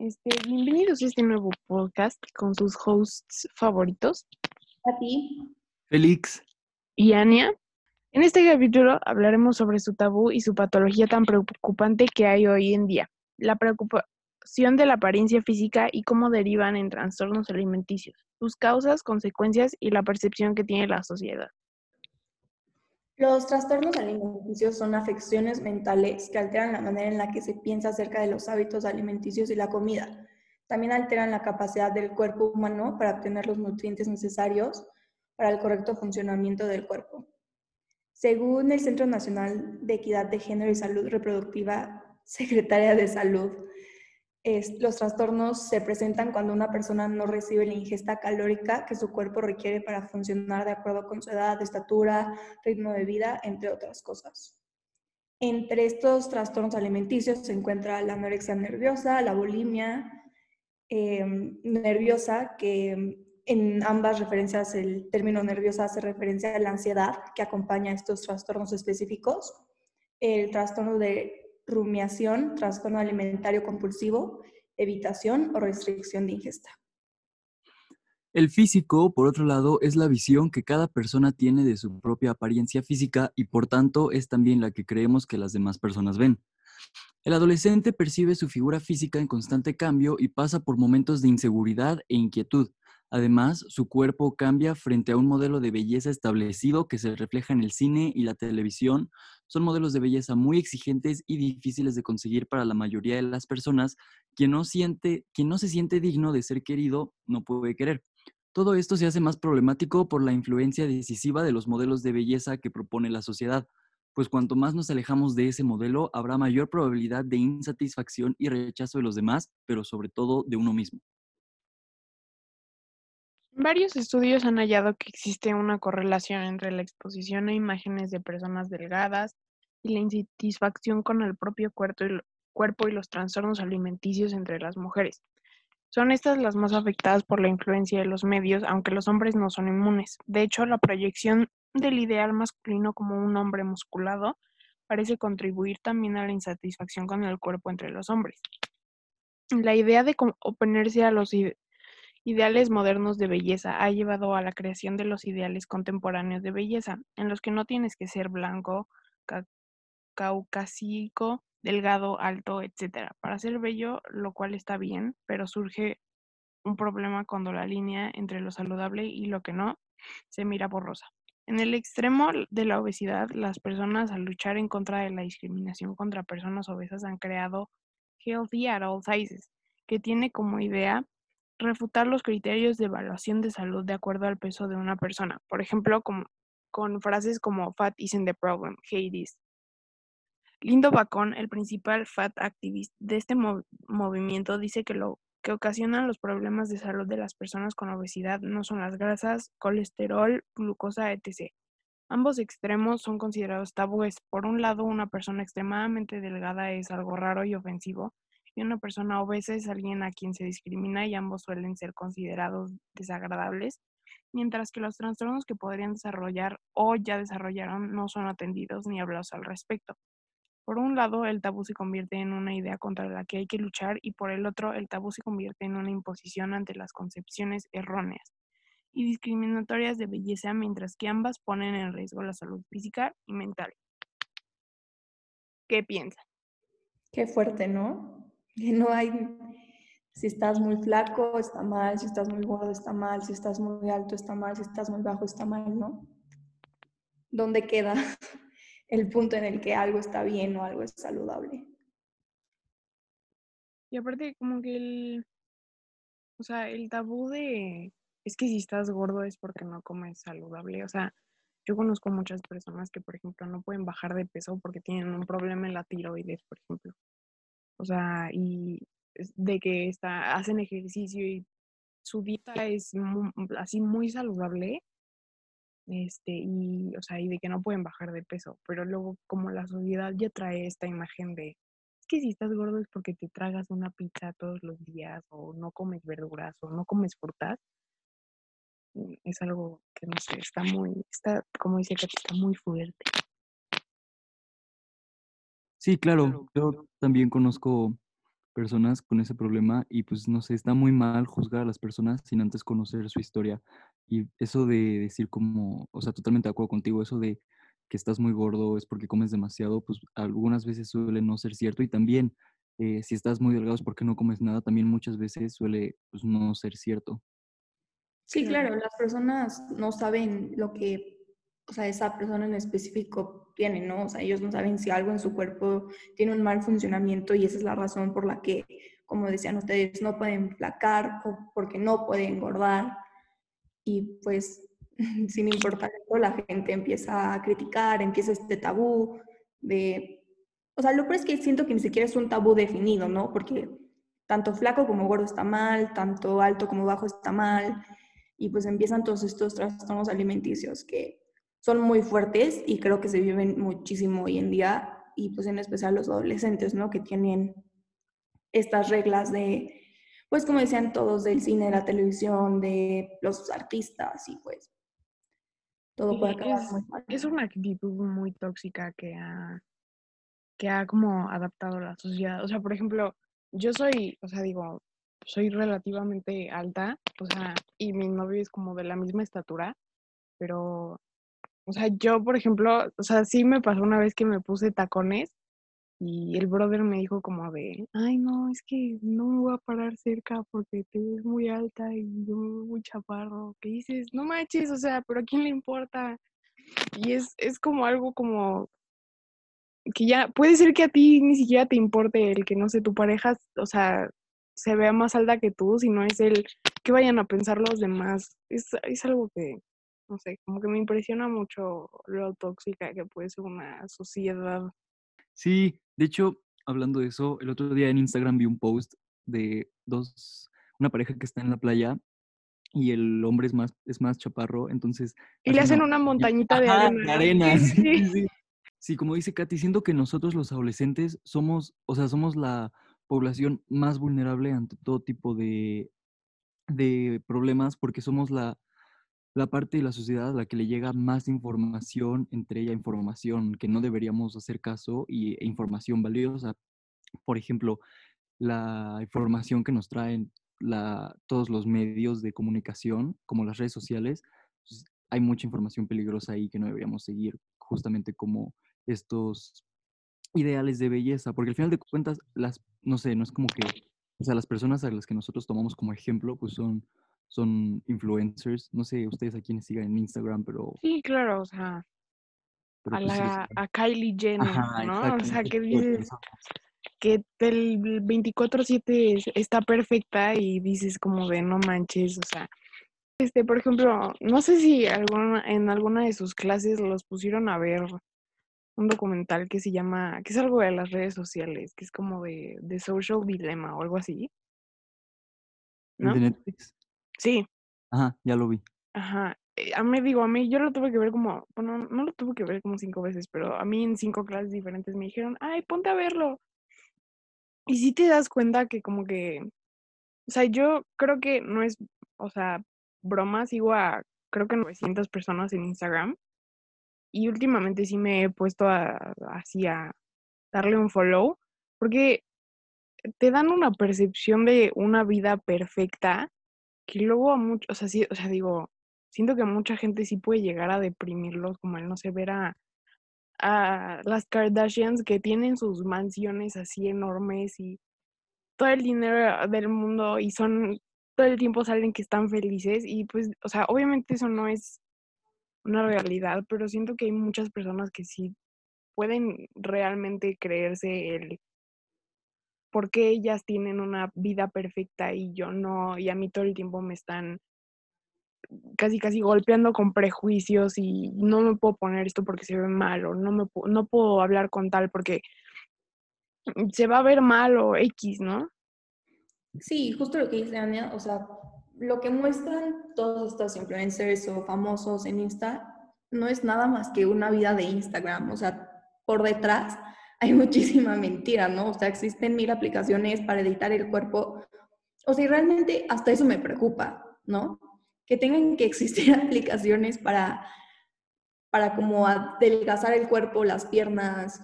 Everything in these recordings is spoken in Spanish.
Este, bienvenidos a este nuevo podcast con sus hosts favoritos. A ti. Félix. Y Ania. En este capítulo hablaremos sobre su tabú y su patología tan preocupante que hay hoy en día. La preocupación de la apariencia física y cómo derivan en trastornos alimenticios, sus causas, consecuencias y la percepción que tiene la sociedad. Los trastornos alimenticios son afecciones mentales que alteran la manera en la que se piensa acerca de los hábitos alimenticios y la comida. También alteran la capacidad del cuerpo humano para obtener los nutrientes necesarios para el correcto funcionamiento del cuerpo. Según el Centro Nacional de Equidad de Género y Salud Reproductiva, Secretaria de Salud, los trastornos se presentan cuando una persona no recibe la ingesta calórica que su cuerpo requiere para funcionar de acuerdo con su edad, estatura, ritmo de vida, entre otras cosas. Entre estos trastornos alimenticios se encuentra la anorexia nerviosa, la bulimia em, nerviosa, que en ambas referencias el término nerviosa hace referencia a la ansiedad que acompaña estos trastornos específicos, el trastorno de rumiación, trastorno alimentario compulsivo, evitación o restricción de ingesta. El físico, por otro lado, es la visión que cada persona tiene de su propia apariencia física y por tanto es también la que creemos que las demás personas ven. El adolescente percibe su figura física en constante cambio y pasa por momentos de inseguridad e inquietud, Además, su cuerpo cambia frente a un modelo de belleza establecido que se refleja en el cine y la televisión. Son modelos de belleza muy exigentes y difíciles de conseguir para la mayoría de las personas. Quien no, siente, quien no se siente digno de ser querido no puede querer. Todo esto se hace más problemático por la influencia decisiva de los modelos de belleza que propone la sociedad, pues cuanto más nos alejamos de ese modelo, habrá mayor probabilidad de insatisfacción y rechazo de los demás, pero sobre todo de uno mismo. Varios estudios han hallado que existe una correlación entre la exposición a imágenes de personas delgadas y la insatisfacción con el propio cuerpo y, los trastornos alimenticios entre las mujeres. Son estas las más afectadas por la influencia de los medios, aunque los hombres no son inmunes. De hecho, la proyección del ideal masculino como un hombre musculado parece contribuir también a la insatisfacción con el cuerpo entre los hombres. La idea de oponerse a los ideales modernos de belleza ha llevado a la creación de los ideales contemporáneos de belleza, en los que no tienes que ser blanco, caucásico, delgado, alto, etc. Para ser bello, lo cual está bien, pero surge un problema cuando la línea entre lo saludable y lo que no se mira borrosa. En el extremo de la obesidad, las personas al luchar en contra de la discriminación contra personas obesas han creado Healthy at All Sizes, que tiene como idea refutar los criterios de evaluación de salud de acuerdo al peso de una persona. Por ejemplo, con frases como fat isn't the problem, hate is. Lindo Bacon, el principal fat activist de este movimiento, dice que lo que ocasionan los problemas de salud de las personas con obesidad no son las grasas, colesterol, glucosa, etc. Ambos extremos son considerados tabúes. Por un lado, una persona extremadamente delgada es algo raro y ofensivo, y una persona obesa es alguien a quien se discrimina y ambos suelen ser considerados desagradables, mientras que los trastornos que podrían desarrollar o ya desarrollaron no son atendidos ni hablados al respecto. Por un lado, el tabú se convierte en una idea contra la que hay que luchar y por el otro, el tabú se convierte en una imposición ante las concepciones erróneas y discriminatorias de belleza, mientras que ambas ponen en riesgo la salud física y mental. ¿Qué piensan? Qué fuerte, ¿no? No hay, si estás muy flaco está mal, si estás muy gordo está mal, si estás muy alto está mal, si estás muy bajo está mal, ¿no? ¿Dónde queda el punto en el que algo está bien o algo es saludable? Y aparte, como que el, o sea, el tabú de, es que si estás gordo es porque no comes saludable, o sea, yo conozco muchas personas que, por ejemplo, no pueden bajar de peso porque tienen un problema en la tiroides, por ejemplo. O sea, y de que está, hacen ejercicio y su dieta es así muy saludable, este, y, o sea, y de que no pueden bajar de peso, pero luego como la sociedad ya trae esta imagen de, es que si estás gordo es porque te tragas una pizza todos los días, o no comes verduras, o no comes frutas, mm, es algo que no sé, está muy, está, como dice que está muy fuerte. Sí, claro, yo también conozco personas con ese problema y pues no sé, está muy mal juzgar a las personas sin antes conocer su historia. Y eso de decir como, o sea, totalmente de acuerdo contigo, eso de que estás muy gordo es porque comes demasiado, pues algunas veces suele no ser cierto y también eh, si estás muy delgado es porque no comes nada, también muchas veces suele pues, no ser cierto. Sí, claro, las personas no saben lo que, o sea, esa persona en específico tiene, ¿no? O sea, ellos no saben si algo en su cuerpo tiene un mal funcionamiento y esa es la razón por la que, como decían ustedes, no pueden flacar o porque no pueden engordar. Y pues, sin importar eso, la gente empieza a criticar, empieza este tabú de... O sea, lo peor es que siento que ni siquiera es un tabú definido, ¿no? Porque tanto flaco como gordo está mal, tanto alto como bajo está mal y pues empiezan todos estos trastornos alimenticios que son muy fuertes y creo que se viven muchísimo hoy en día y pues en especial los adolescentes, ¿no? Que tienen estas reglas de, pues como decían todos, del cine, de la televisión, de los artistas y pues todo puede acabar es, muy mal. es una actitud muy tóxica que ha, que ha como adaptado la sociedad. O sea, por ejemplo, yo soy, o sea, digo, soy relativamente alta, o sea, y mi novio es como de la misma estatura, pero, o sea, yo, por ejemplo, o sea, sí me pasó una vez que me puse tacones y el brother me dijo como de, ay, no, es que no me voy a parar cerca porque te ves muy alta y yo muy chaparro. ¿Qué dices? No manches, o sea, pero ¿a quién le importa? Y es, es como algo como que ya puede ser que a ti ni siquiera te importe el que, no sé, tu pareja, o sea, se vea más alta que tú, sino es el que vayan a pensar los demás. Es, es algo que, no sé, como que me impresiona mucho lo tóxica que puede ser una sociedad. Sí, de hecho, hablando de eso, el otro día en Instagram vi un post de dos, una pareja que está en la playa y el hombre es más, es más chaparro, entonces... Y le hacen una montañita de Ajá, arena. de arena, Sí, sí, sí. sí. Sí, como dice Katy, siento que nosotros los adolescentes somos, o sea, somos la población más vulnerable ante todo tipo de, de problemas porque somos la, la parte de la sociedad a la que le llega más información, entre ella información que no deberíamos hacer caso y, e información valiosa. Por ejemplo, la información que nos traen la, todos los medios de comunicación, como las redes sociales, pues, hay mucha información peligrosa ahí que no deberíamos seguir, justamente como estos ideales de belleza, porque al final de cuentas, las, no sé, no es como que, o sea, las personas a las que nosotros tomamos como ejemplo, pues son, son influencers, no sé ustedes a quienes sigan en Instagram, pero, Sí, claro, o sea, pero a, pues la, a Kylie Jenner, ajá, ¿no? O sea, que dices que el 24/7 es- está perfecta y dices como de no manches, o sea, este, por ejemplo, no sé si alguna, en alguna de sus clases los pusieron a ver un documental que se llama, que es algo de las redes sociales, que es como de, de Social Dilemma o algo así, ¿El ¿no? de Netflix? Sí, Ajá, ya lo vi. ajá. Eh, A mí digo, a mí yo lo tuve que ver como, bueno, no lo tuve que ver como cinco veces, pero a mí en cinco clases diferentes me dijeron, ay, ponte a verlo. Y sí te das cuenta que como que, o sea, yo creo que no es, o sea, broma, sigo a, creo que 900 personas en Instagram. Y últimamente sí me he puesto a, así a darle un follow, porque te dan una percepción de una vida perfecta que luego a muchos, o sea, sí, o sea, digo, siento que mucha gente sí puede llegar a deprimirlos, como el no sé, ver a, a las Kardashians que tienen sus mansiones así enormes y todo el dinero del mundo y son, todo el tiempo salen que están felices y pues, o sea, obviamente eso no es una realidad, pero siento que hay muchas personas que sí pueden realmente creerse el por qué ellas tienen una vida perfecta y yo no, y a mí todo el tiempo me están casi casi golpeando con prejuicios y no me puedo poner esto porque se ve mal o no me no puedo hablar con tal porque se va a ver mal o X, ¿no? Sí, justo lo que dice Ania, o sea, lo que muestran todos estos influencers o famosos en Insta no es nada más que una vida de Instagram, o sea, por detrás hay muchísima mentira, ¿no? O sea, existen mil aplicaciones para editar el cuerpo, o sea, y realmente hasta eso me preocupa, ¿no? Que tengan que existir aplicaciones para, para como adelgazar el cuerpo, las piernas,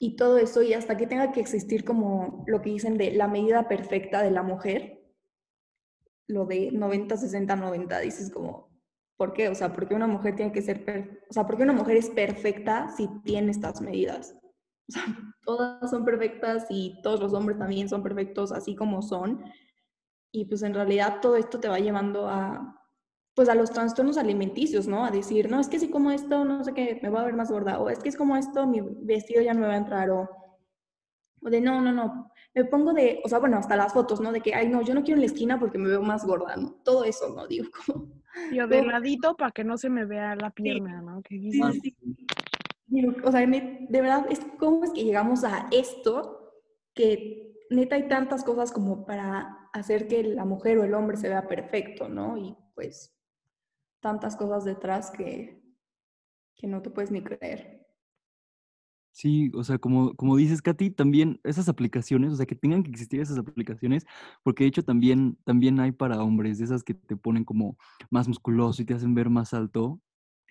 y todo eso, y hasta que tenga que existir como lo que dicen de la medida perfecta de la mujer, lo de 90, 60, 90, dices como, ¿por qué? O sea, ¿por qué una mujer tiene que ser, o sea, ¿por qué una mujer es perfecta si tiene estas medidas? O sea, todas son perfectas y todos los hombres también son perfectos así como son. Y pues en realidad todo esto te va llevando a, pues a los trastornos alimenticios, ¿no? A decir, no, es que si como esto, no sé qué, me voy a ver más gorda, o es que es como esto, mi vestido ya no me va a entrar, o, o de no, no, no, me pongo de, o sea, bueno, hasta las fotos, ¿no? De que, ay, no, yo no quiero en la esquina porque me veo más gorda, ¿no? Todo eso, ¿no? Digo, como... Yo de ladito para que no se me vea la pierna, ¿no? sí, sí, O sea, de verdad, ¿cómo es que llegamos a esto? Que neta hay tantas cosas como para hacer que la mujer o el hombre se vea perfecto, ¿no? Y pues tantas cosas detrás que, que no te puedes ni creer. Sí, o sea, como, como dices, Katy, también esas aplicaciones, o sea, que tengan que existir esas aplicaciones, porque de hecho también, también hay para hombres, de esas que te ponen como más musculoso y te hacen ver más alto.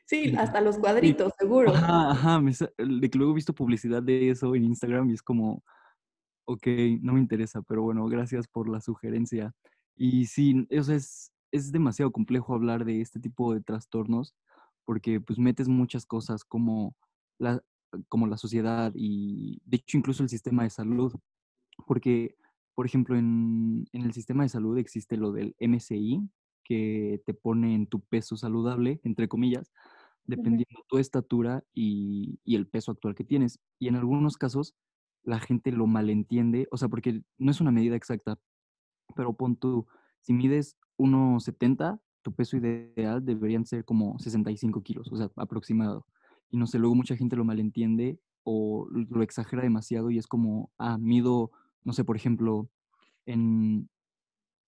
Sí, hasta los cuadritos, seguro. Ajá, ajá, de que luego he visto publicidad de eso en Instagram y es como, ok, no me interesa, pero bueno, gracias por la sugerencia. Y sí, o sea, es, es demasiado complejo hablar de este tipo de trastornos porque pues metes muchas cosas como la, como la sociedad y de hecho incluso el sistema de salud. Porque, por ejemplo, en, en el sistema de salud existe lo del MCI, que te pone en tu peso saludable, entre comillas, dependiendo tu estatura y, y, el peso actual que tienes. Y en algunos casos la gente lo malentiende, o sea, porque no es una medida exacta, pero pon tú, si mides 1,70, tu peso ideal deberían ser como 65 kilos, o sea, aproximado. Y no sé, luego mucha gente lo malentiende o lo exagera demasiado y es como, ah, mido, no sé, por ejemplo, en,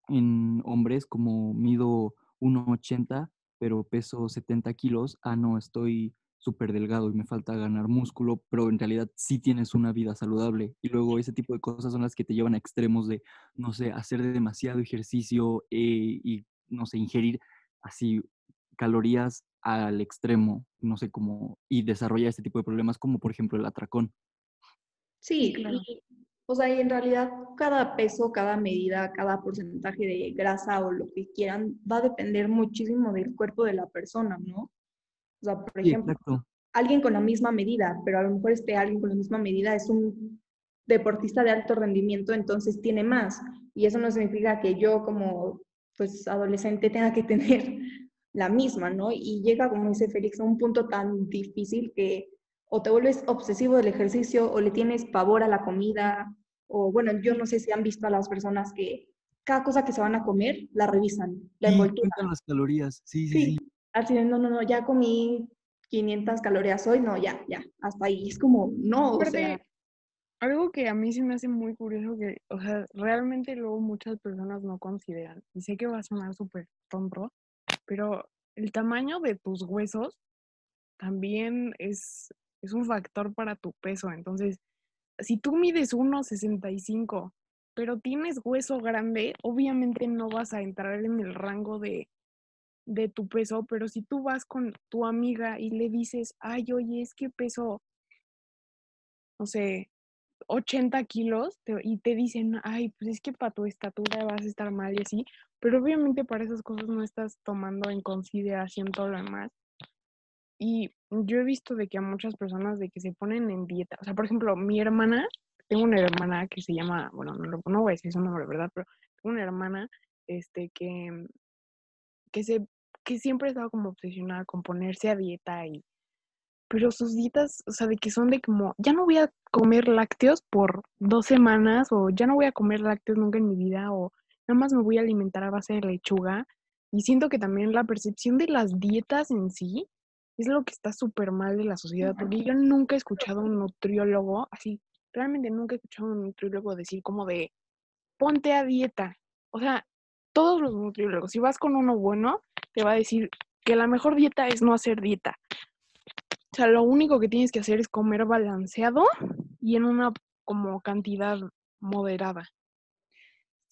en hombres como mido 1,80, pero peso 70 kilos, ah, no, estoy súper delgado y me falta ganar músculo, pero en realidad sí tienes una vida saludable. Y luego ese tipo de cosas son las que te llevan a extremos de, no sé, hacer demasiado ejercicio eh, y, no sé, ingerir así calorías al extremo, no sé cómo, y desarrollar este tipo de problemas como por ejemplo el atracón. Sí, claro. O sea, y en realidad cada peso, cada medida, cada porcentaje de grasa o lo que quieran va a depender muchísimo del cuerpo de la persona, ¿no? O sea, por ejemplo, alguien con la misma medida, pero a lo mejor este alguien con la misma medida es un deportista de alto rendimiento, entonces tiene más. Y eso no significa que yo como pues adolescente tenga que tener la misma, ¿no? Y llega, como dice Félix, a un punto tan difícil que o te vuelves obsesivo del ejercicio o le tienes pavor a la comida, o bueno, yo no sé si han visto a las personas que cada cosa que se van a comer la revisan, la envoltura. las calorías, sí, sí, sí. Así no, no, no, ya comí 500 calorías hoy, no, ya, ya, hasta ahí. Es como, no, o sea. Algo que a mí sí me hace muy curioso que, o sea, realmente luego muchas personas no consideran, y sé que va a sonar súper tonto, pero el tamaño de tus huesos también es, es un factor para tu peso. Entonces, si tú mides 1,65, pero tienes hueso grande, obviamente no vas a entrar en el rango de de tu peso, pero si tú vas con tu amiga y le dices, ay, oye, es que peso, no sé, 80 kilos y te dicen, ay, pues es que para tu estatura vas a estar mal y así, pero obviamente para esas cosas no estás tomando en consideración todo lo demás. Y yo he visto de que a muchas personas de que se ponen en dieta, o sea, por ejemplo, mi hermana, tengo una hermana que se llama, bueno, no, no voy a decir su nombre, ¿verdad? Pero tengo una hermana este, que, que se que siempre estaba como obsesionada con ponerse a dieta y pero sus dietas, o sea, de que son de como, ya no voy a comer lácteos por dos semanas o ya no voy a comer lácteos nunca en mi vida o nada más me voy a alimentar a base de lechuga. Y siento que también la percepción de las dietas en sí es lo que está súper mal de la sociedad, porque yo nunca he escuchado a un nutriólogo, así, realmente nunca he escuchado a un nutriólogo decir como de, ponte a dieta. O sea, todos los nutriólogos, si vas con uno bueno, te va a decir que la mejor dieta es no hacer dieta. O sea, lo único que tienes que hacer es comer balanceado y en una como cantidad moderada.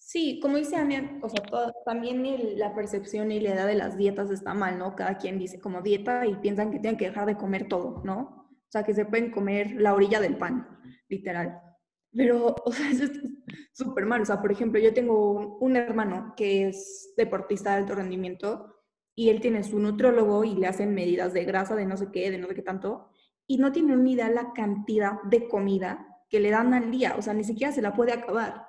Sí, como dice Ania, o sea, también la percepción y la edad de las dietas está mal, ¿no? Cada quien dice como dieta y piensan que tienen que dejar de comer todo, ¿no? O sea, que se pueden comer la orilla del pan, literal. Pero, o sea, eso es súper mal. O sea, por ejemplo, yo tengo un, un hermano que es deportista de alto rendimiento y él tiene su nutrólogo y le hacen medidas de grasa, de no sé qué, de no sé qué tanto, y no tiene ni idea la cantidad de comida que le dan al día, o sea, ni siquiera se la puede acabar.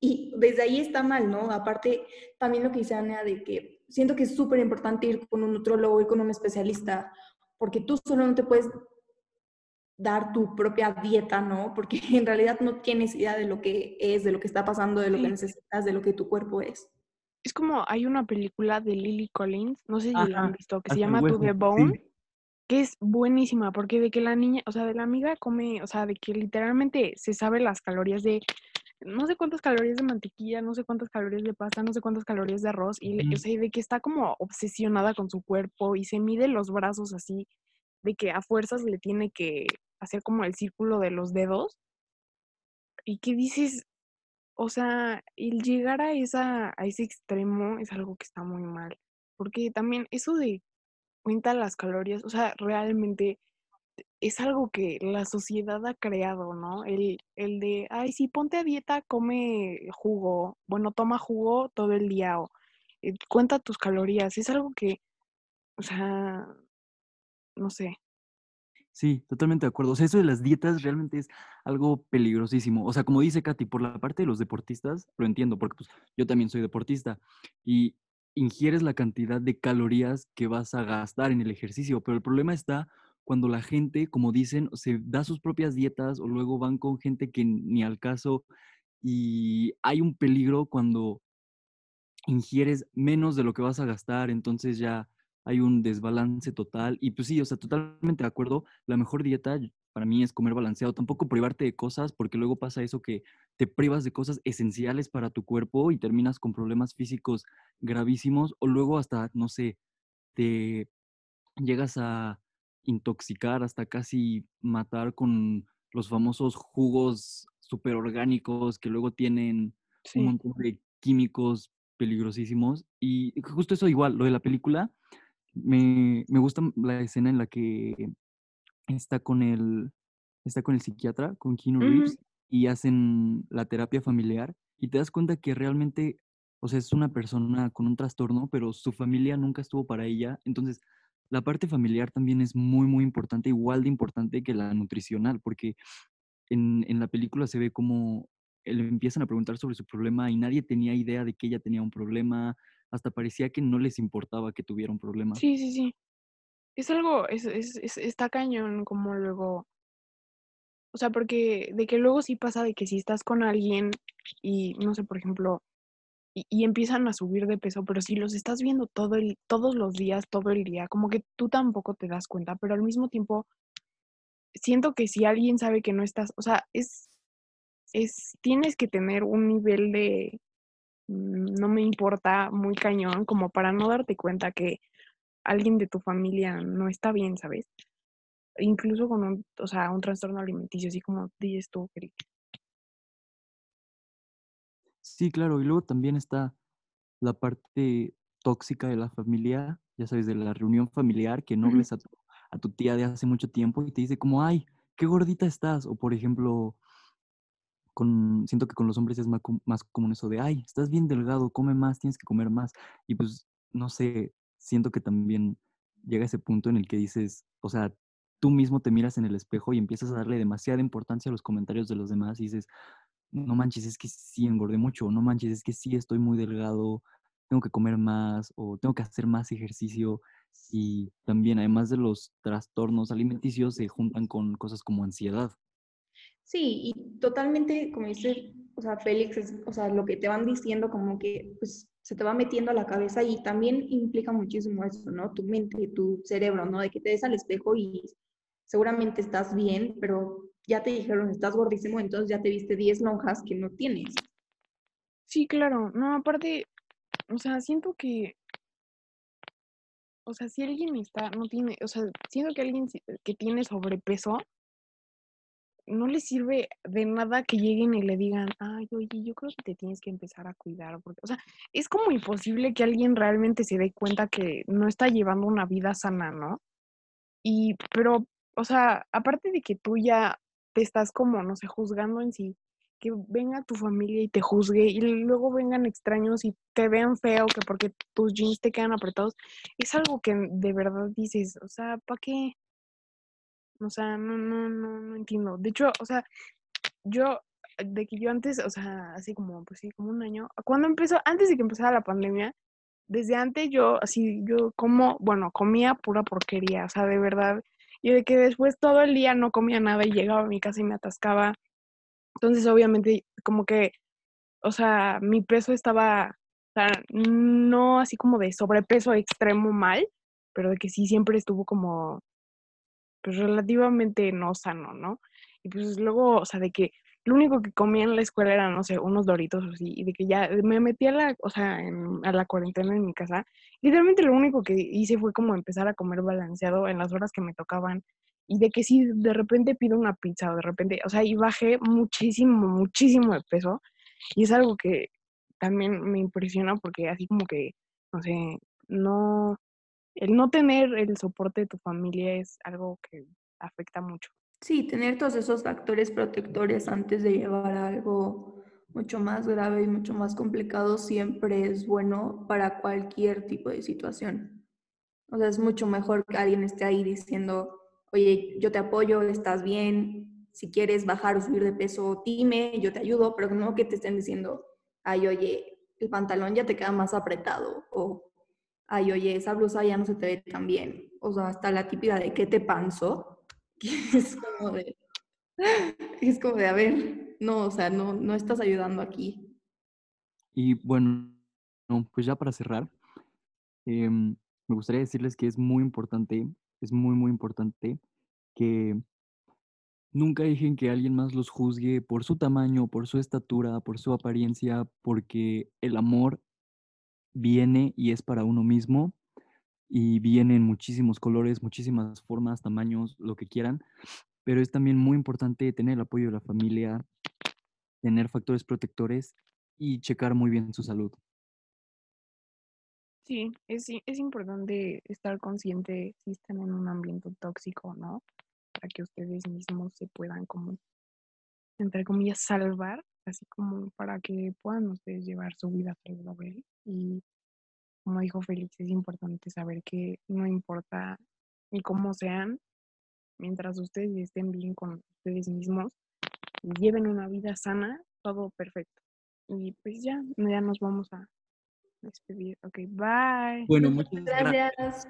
Y desde ahí está mal, ¿no? Aparte, también lo que dice Ana de que siento que es súper importante ir con un nutrólogo, ir con un especialista, porque tú solo no te puedes dar tu propia dieta, ¿no? Porque en realidad no tienes idea de lo que es, de lo que está pasando, de lo que necesitas, de lo que tu cuerpo es. Es como hay una película de Lily Collins, no sé si la han visto, que se llama To the sí. Bone, que es buenísima, porque de que la niña, o sea, de la amiga come, o sea, de que literalmente se sabe las calorías de, no sé cuántas calorías de mantequilla, no sé cuántas calorías de pasta, no sé cuántas calorías de arroz, y o sea, de que está como obsesionada con su cuerpo y se mide los brazos así, de que a fuerzas le tiene que hacer como el círculo de los dedos, y que dices, o sea, el llegar a esa, a ese extremo es algo que está muy mal. Porque también eso de cuenta las calorías, o sea, realmente es algo que la sociedad ha creado, ¿no? El, el de, ay, sí, ponte a dieta, come jugo, bueno, toma jugo todo el día o eh, cuenta tus calorías. Es algo que, o sea, no sé. Sí, totalmente de acuerdo. O sea, eso de las dietas realmente es algo peligrosísimo. O sea, como dice Katy, por la parte de los deportistas, lo entiendo, porque pues, yo también soy deportista y ingieres la cantidad de calorías que vas a gastar en el ejercicio, pero el problema está cuando la gente, como dicen, se da sus propias dietas o luego van con gente que ni al caso y hay un peligro cuando ingieres menos de lo que vas a gastar, entonces ya hay un desbalance total. Y pues sí, o sea, totalmente de acuerdo, la mejor dieta para mí es comer balanceado, tampoco privarte de cosas, porque luego pasa eso que te privas de cosas esenciales para tu cuerpo y terminas con problemas físicos gravísimos, o luego hasta, no sé, te llegas a intoxicar, hasta casi matar con los famosos jugos superorgánicos que luego tienen un montón de químicos peligrosísimos. Y justo eso igual, lo de la película, me, me gusta la escena en la que está con el, está con el psiquiatra, con Keanu. Reeves, y hacen la terapia familiar y te das cuenta que realmente, o sea, es una persona con un trastorno, pero su familia nunca estuvo para ella. Entonces, la parte familiar también es muy, muy importante, igual de importante que la nutricional, porque en, en la película se ve como le empiezan a preguntar sobre su problema y nadie tenía idea de que ella tenía un problema, hasta parecía que no les importaba que tuviera un problema. Sí, sí, sí. Es algo, es, es, es- está cañón como luego, o sea, porque de que luego sí pasa de que si estás con alguien y, no sé, por ejemplo, y, empiezan a subir de peso, pero si los estás viendo todo el, todos los días, todo el día, como que tú tampoco te das cuenta, pero al mismo tiempo siento que si alguien sabe que no estás, o sea, es, es, tienes que tener un nivel de, mm, no me importa, muy cañón, como para no darte cuenta que alguien de tu familia no está bien, ¿sabes? Incluso con un, o sea, un trastorno alimenticio, así como dices tú. Sí, claro, y luego también está la parte tóxica de la familia, ya sabes, de la reunión familiar, que no ves a tu, a tu tía de hace mucho tiempo y te dice como, ay, qué gordita estás. O por ejemplo, con, siento que con los hombres es más, más común eso de, ay, estás bien delgado, come más, tienes que comer más. Y pues, no sé, siento que también llega ese punto en el que dices, o sea, tú mismo te miras en el espejo y empiezas a darle demasiada importancia a los comentarios de los demás y dices, no manches, es que sí engordé mucho, no manches, es que sí estoy muy delgado, tengo que comer más o tengo que hacer más ejercicio. Y también, además de los trastornos alimenticios, se juntan con cosas como ansiedad. Sí, y totalmente, como dice, o sea, Félix, es, o sea, lo que te van diciendo como que pues se te va metiendo a la cabeza y también implica muchísimo eso, ¿no? Tu mente, tu cerebro, ¿no? De que te des al espejo y seguramente estás bien, pero ya te dijeron, estás gordísimo, entonces ya te viste 10 lonjas que no tienes. Sí, claro. No, aparte, o sea, siento que, o sea, si alguien está, no tiene, o sea, siento que alguien que tiene sobrepeso, no le sirve de nada que lleguen y le digan, ay, oye, yo creo que te tienes que empezar a cuidar, porque, o sea, es como imposible que alguien realmente se dé cuenta que no está llevando una vida sana, ¿no? Y, pero o sea, aparte de que tú ya te estás como, no sé, juzgando en sí, que venga tu familia y te juzgue y luego vengan extraños y te vean feo que porque tus jeans te quedan apretados, es algo que de verdad dices, o sea, ¿para qué? O sea, no, no, no, no entiendo. De hecho, o sea, yo, de que yo antes, o sea, así como, pues sí, como un año, cuando empezó, antes de que empezara la pandemia, desde antes yo, así, yo como, bueno, comía pura porquería, o sea, de verdad, y de que después todo el día no comía nada y llegaba a mi casa y me atascaba. Entonces, obviamente, como que, o sea, mi peso estaba, o sea, no así como de sobrepeso extremo mal, pero de que sí siempre estuvo como, pues relativamente no sano, ¿no? Y pues luego, o sea, de que lo único que comía en la escuela eran, no sé, unos doritos o así, y de que ya me metí a la, o sea, a la cuarentena en mi casa. Literalmente lo único que hice fue como empezar a comer balanceado en las horas que me tocaban. Y de que si de repente pido una pizza o de repente, o sea, y bajé muchísimo, muchísimo de peso. Y es algo que también me impresiona porque así como que, no sé, no, el no tener el soporte de tu familia es algo que afecta mucho. Sí, tener todos esos factores protectores antes de llevar algo mucho más grave y mucho más complicado siempre es bueno para cualquier tipo de situación. O sea, es mucho mejor que alguien esté ahí diciendo, oye, yo te apoyo, estás bien, si quieres bajar o subir de peso, dime, yo te ayudo, pero no que te estén diciendo, ay, oye, el pantalón ya te queda más apretado, o ay, oye, esa blusa ya no se te ve tan bien. O sea, hasta la típica de ¿qué te panzo? es como de, es como de, a ver, no, o sea, no, no estás ayudando aquí. Y bueno, pues ya para cerrar, em, me gustaría decirles que es muy importante, es muy, muy importante que nunca dejen que alguien más los juzgue por su tamaño, por su estatura, por su apariencia, porque el amor viene y es para uno mismo y vienen muchísimos colores, muchísimas formas, tamaños, lo que quieran, pero es también muy importante tener el apoyo de la familia, tener factores protectores y checar muy bien su salud. Sí, es, es importante estar consciente si están en un ambiente tóxico, ¿no? Para que ustedes mismos se puedan como, entre comillas, salvar, así como para que puedan ustedes llevar su vida saludable y como dijo Félix, es importante saber que no importa ni cómo sean, mientras ustedes estén bien con ustedes mismos y lleven una vida sana, todo perfecto. Y pues ya, ya nos vamos a despedir. Ok, bye. Bueno, muchas gracias.